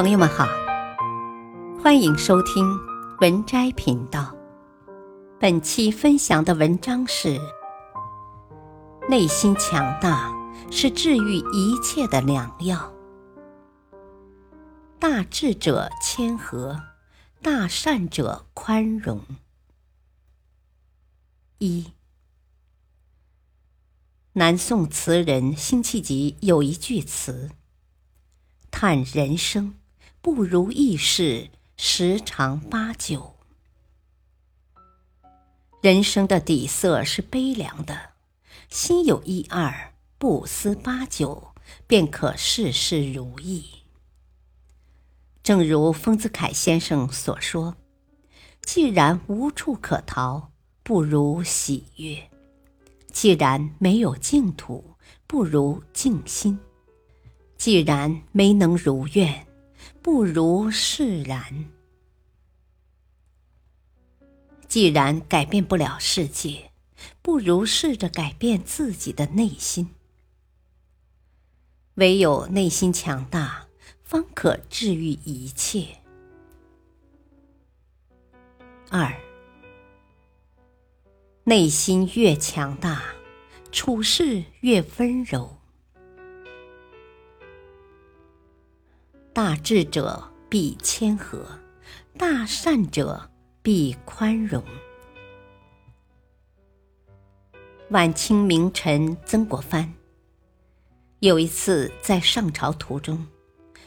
朋友们好，欢迎收听文摘频道。本期分享的文章是：内心强大是治愈一切的良药。大智者谦和，大善者宽容。一，南宋词人辛弃疾有一句词：“叹人生。”不如意事十常八九，人生的底色是悲凉的，心有一二，不思八九，便可事事如意。正如丰子恺先生所说：“既然无处可逃，不如喜悦；既然没有净土，不如静心；既然没能如愿。”不如释然。既然改变不了世界，不如试着改变自己的内心。唯有内心强大，方可治愈一切。二，内心越强大，处事越温柔。大智者必谦和，大善者必宽容。晚清名臣曾国藩有一次在上朝途中，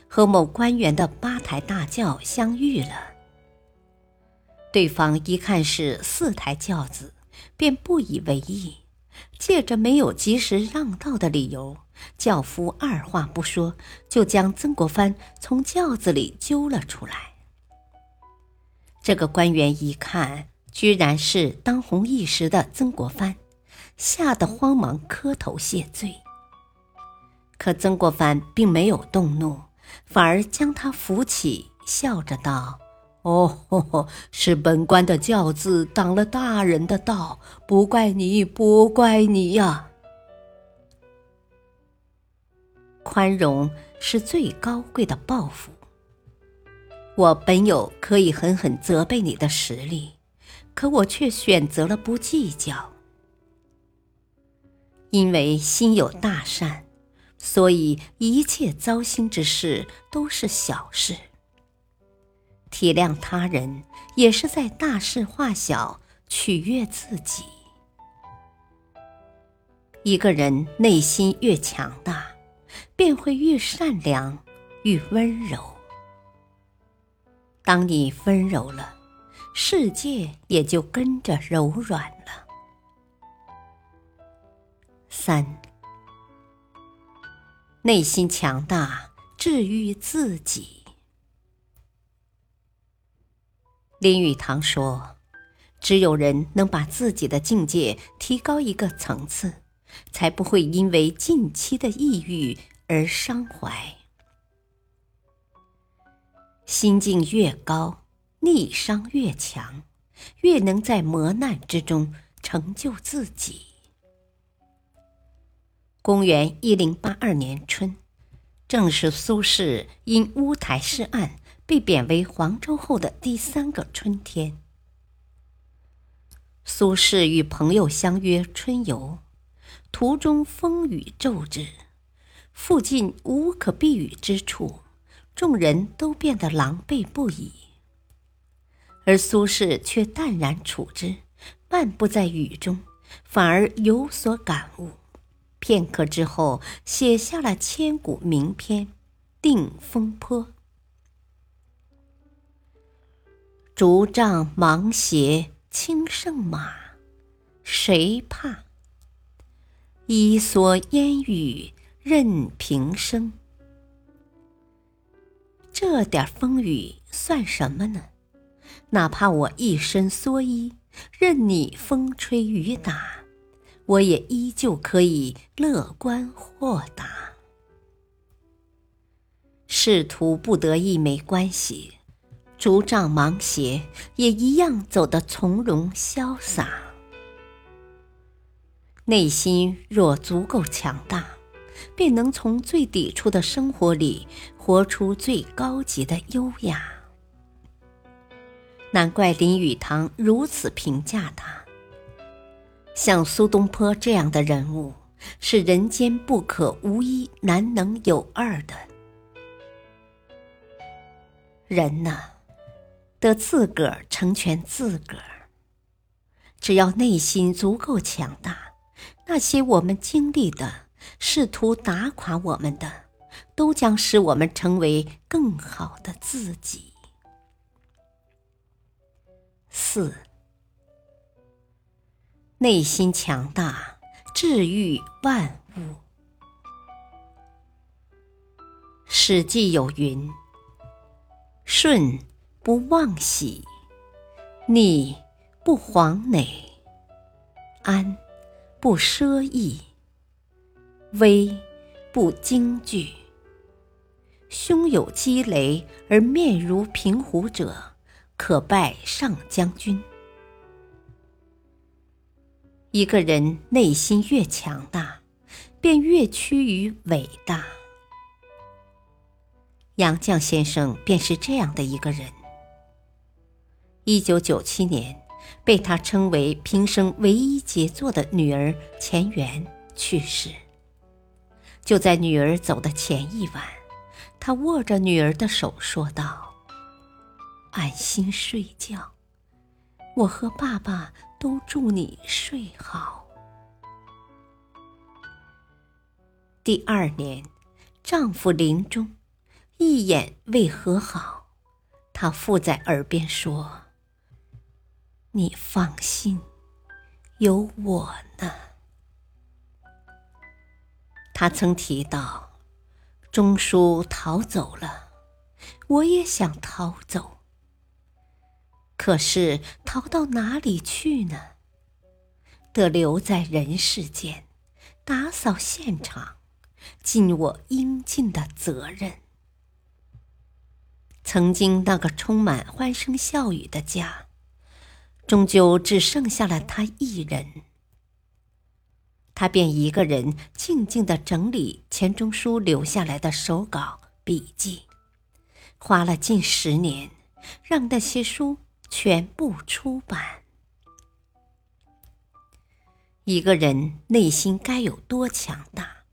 和某官员的八抬大轿相遇了。对方一看是四抬轿子，便不以为意，借着没有及时让道的理由。轿夫二话不说，就将曾国藩从轿子里揪了出来。这个官员一看，居然是当红一时的曾国藩，吓得慌忙磕头谢罪。可曾国藩并没有动怒，反而将他扶起，笑着道：“哦，是本官的轿子挡了大人的道，不怪你，不怪你呀。”宽容是最高贵的报复。我本有可以狠狠责备你的实力，可我却选择了不计较。因为心有大善，所以一切糟心之事都是小事。体谅他人，也是在大事化小，取悦自己。一个人内心越强大。便会越善良，越温柔。当你温柔了，世界也就跟着柔软了。三，内心强大，治愈自己。林语堂说：“只有人能把自己的境界提高一个层次，才不会因为近期的抑郁。”而伤怀，心境越高，逆商越强，越能在磨难之中成就自己。公元一零八二年春，正是苏轼因乌台诗案被贬为黄州后的第三个春天。苏轼与朋友相约春游，途中风雨骤至。附近无可避雨之处，众人都变得狼狈不已。而苏轼却淡然处之，漫步在雨中，反而有所感悟。片刻之后，写下了千古名篇《定风波》：“竹杖芒鞋轻胜马，谁怕？一蓑烟雨。”任平生，这点风雨算什么呢？哪怕我一身蓑衣，任你风吹雨打，我也依旧可以乐观豁达。仕途不得意没关系，竹杖芒鞋也一样走得从容潇洒。内心若足够强大。便能从最抵触的生活里活出最高级的优雅。难怪林语堂如此评价他。像苏东坡这样的人物，是人间不可无一、难能有二的。人呐，得自个儿成全自个儿。只要内心足够强大，那些我们经历的、试图打垮我们的，都将使我们成为更好的自己。四，内心强大，治愈万物。《史记》有云。顺不忘喜，逆不惶馁，安不奢逸，威不惊惧。胸有积雷而面如平湖者，可拜上将军。一个人内心越强大，便越趋于伟大。杨绛先生便是这样的一个人。一九九七年，被他称为平生唯一杰作的女儿钱媛去世。就在女儿走的前一晚，他握着女儿的手说道：“安心睡觉，我和爸爸都祝你睡好。”第二年，丈夫临终。一眼未和好，他附在耳边说：“你放心，有我呢。”他曾提到，钟书逃走了，我也想逃走。可是逃到哪里去呢？得留在人世间，打扫现场，尽我应尽的责任。曾经那个充满欢声笑语的家，终究只剩下了他一人。他便一个人静静的整理钱钟书留下来的手稿笔记，花了近十年，让那些书全部出版。一个人内心该有多强大？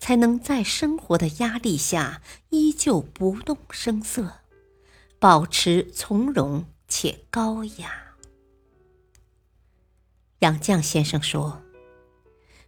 才能在生活的压力下依旧不动声色，保持从容且高雅。杨绛先生说：“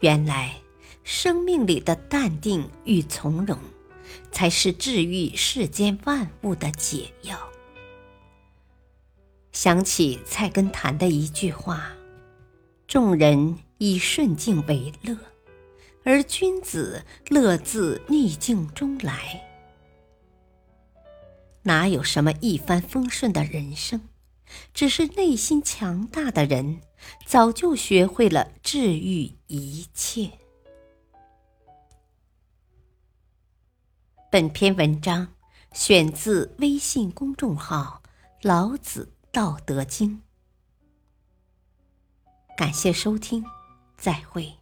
原来，生命里的淡定与从容，才是治愈世间万物的解药。想起菜根谭的一句话：“众人以顺境为乐。”而君子乐自逆境中来，哪有什么一帆风顺的人生？只是内心强大的人，早就学会了治愈一切。本篇文章选自微信公众号《老子道德经》，感谢收听，再会。